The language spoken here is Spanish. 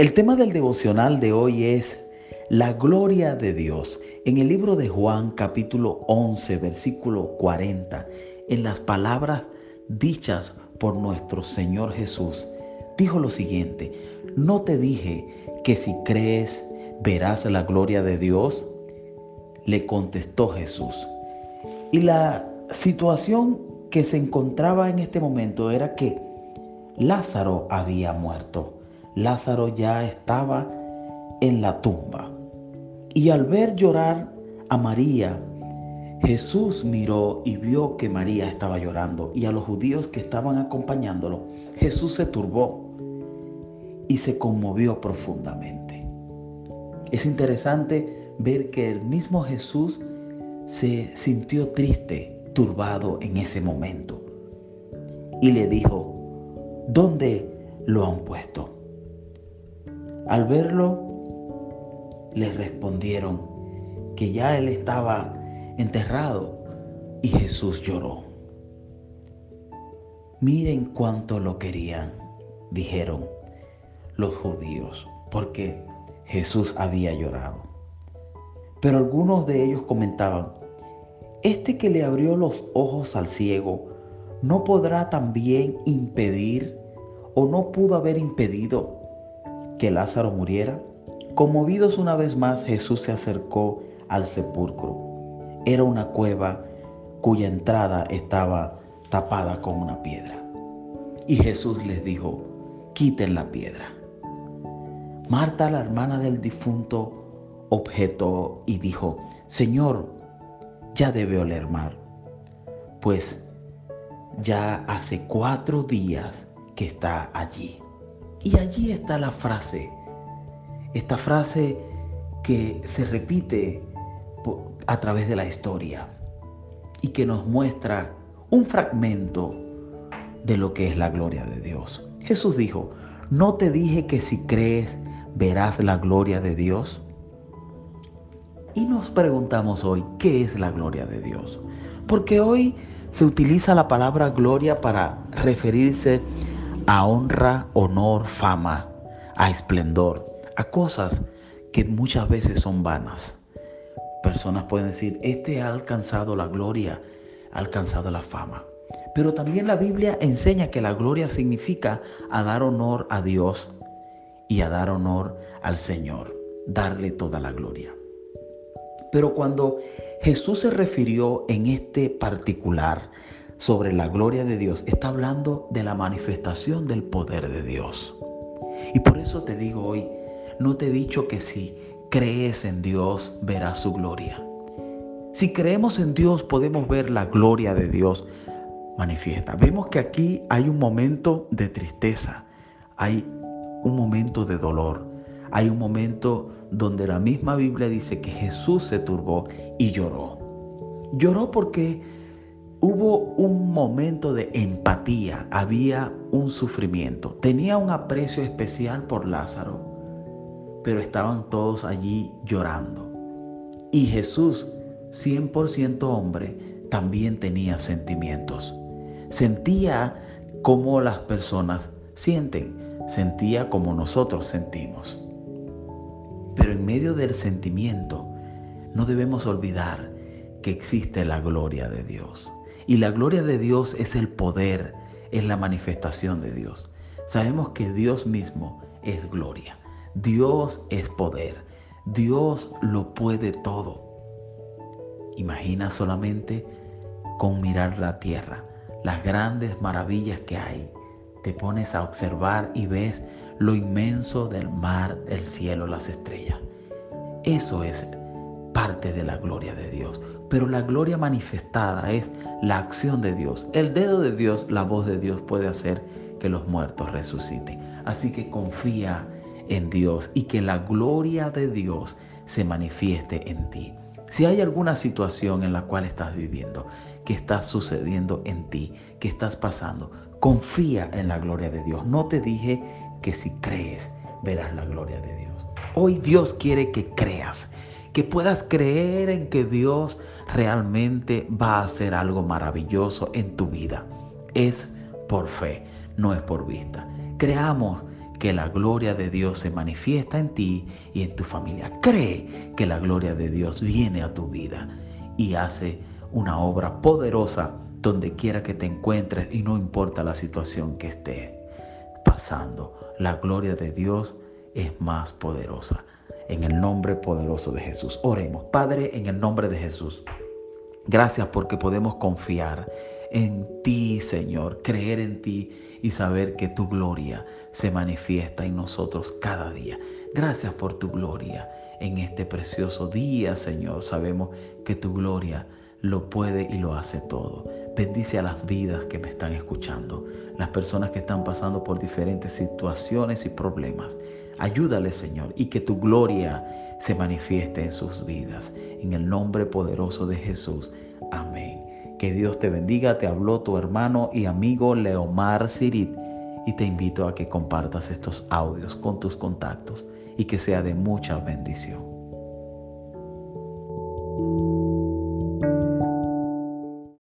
El tema del devocional de hoy es la gloria de Dios. En el libro de Juan capítulo 11 versículo 40, en las palabras dichas por nuestro Señor Jesús, dijo lo siguiente, ¿no te dije que si crees verás la gloria de Dios? Le contestó Jesús. Y la situación que se encontraba en este momento era que Lázaro había muerto. Lázaro ya estaba en la tumba. Y al ver llorar a María, Jesús miró y vio que María estaba llorando y a los judíos que estaban acompañándolo, Jesús se turbó y se conmovió profundamente. Es interesante ver que el mismo Jesús se sintió triste, turbado en ese momento y le dijo, ¿dónde lo han puesto? Al verlo, le respondieron que ya él estaba enterrado y Jesús lloró. Miren cuánto lo querían, dijeron los judíos, porque Jesús había llorado. Pero algunos de ellos comentaban, este que le abrió los ojos al ciego, ¿no podrá también impedir o no pudo haber impedido que Lázaro muriera? Conmovidos una vez más, Jesús se acercó al sepulcro. Era una cueva cuya entrada estaba tapada con una piedra. Y Jesús les dijo, quiten la piedra. Marta, la hermana del difunto, objetó y dijo, Señor, ya debe oler mal, pues ya hace cuatro días que está allí. Y allí está la frase, esta frase que se repite a través de la historia y que nos muestra un fragmento de lo que es la gloria de Dios. Jesús dijo, ¿no te dije que si crees verás la gloria de Dios? Y nos preguntamos hoy, ¿qué es la gloria de Dios? Porque hoy se utiliza la palabra gloria para referirse a honra, honor, fama, a esplendor, a cosas que muchas veces son vanas. Personas pueden decir, este ha alcanzado la gloria, ha alcanzado la fama. Pero también la Biblia enseña que la gloria significa a dar honor a Dios y a dar honor al Señor, darle toda la gloria. Pero cuando Jesús se refirió en este particular sobre la gloria de Dios, está hablando de la manifestación del poder de Dios. Y por eso te digo hoy, no te he dicho que si crees en Dios verás su gloria. Si creemos en Dios podemos ver la gloria de Dios manifiesta. Vemos que aquí hay un momento de tristeza, hay un momento de dolor, hay un momento donde la misma Biblia dice que Jesús se turbó y lloró. Lloró porque hubo un momento de empatía, había un sufrimiento. Tenía un aprecio especial por Lázaro, pero estaban todos allí llorando. Y Jesús, 100% hombre, también tenía sentimientos. Sentía como las personas sienten, sentía como nosotros sentimos. Pero en medio del sentimiento no debemos olvidar que existe la gloria de Dios. Y la gloria de Dios es el poder, es la manifestación de Dios. Sabemos que Dios mismo es gloria. Dios es poder. Dios lo puede todo. Imagina solamente con mirar la tierra, las grandes maravillas que hay. Te pones a observar y ves lo inmenso del mar, el cielo, las estrellas. Eso es parte de la gloria de Dios. Pero la gloria manifestada es la acción de Dios. El dedo de Dios, la voz de Dios puede hacer que los muertos resuciten. Así que confía en Dios y que la gloria de Dios se manifieste en ti. Si hay alguna situación en la cual estás viviendo, que está sucediendo en ti, que estás pasando, confía en la gloria de Dios. No te dije que si crees verás la gloria de Dios. Hoy Dios quiere que creas, que puedas creer en que Dios realmente va a hacer algo maravilloso en tu vida. Es por fe, no es por vista. Creamos que la gloria de Dios se manifiesta en ti y en tu familia. Cree que la gloria de Dios viene a tu vida y hace una obra poderosa donde quiera que te encuentres y no importa la situación que esté pasando. La gloria de Dios es más poderosa. En el nombre poderoso de Jesús. Oremos. Padre, en el nombre de Jesús. Gracias porque podemos confiar en ti, Señor, creer en ti y saber que tu gloria se manifiesta en nosotros cada día. Gracias por tu gloria en este precioso día, Señor. Sabemos que tu gloria lo puede y lo hace todo. Bendice a las vidas que me están escuchando, las personas que están pasando por diferentes situaciones y problemas. Ayúdale, Señor, y que tu gloria se manifieste en sus vidas. En el nombre poderoso de Jesús. Amén. Que Dios te bendiga. Te habló tu hermano y amigo Leomar Sirit y te invito a que compartas estos audios con tus contactos y que sea de mucha bendición.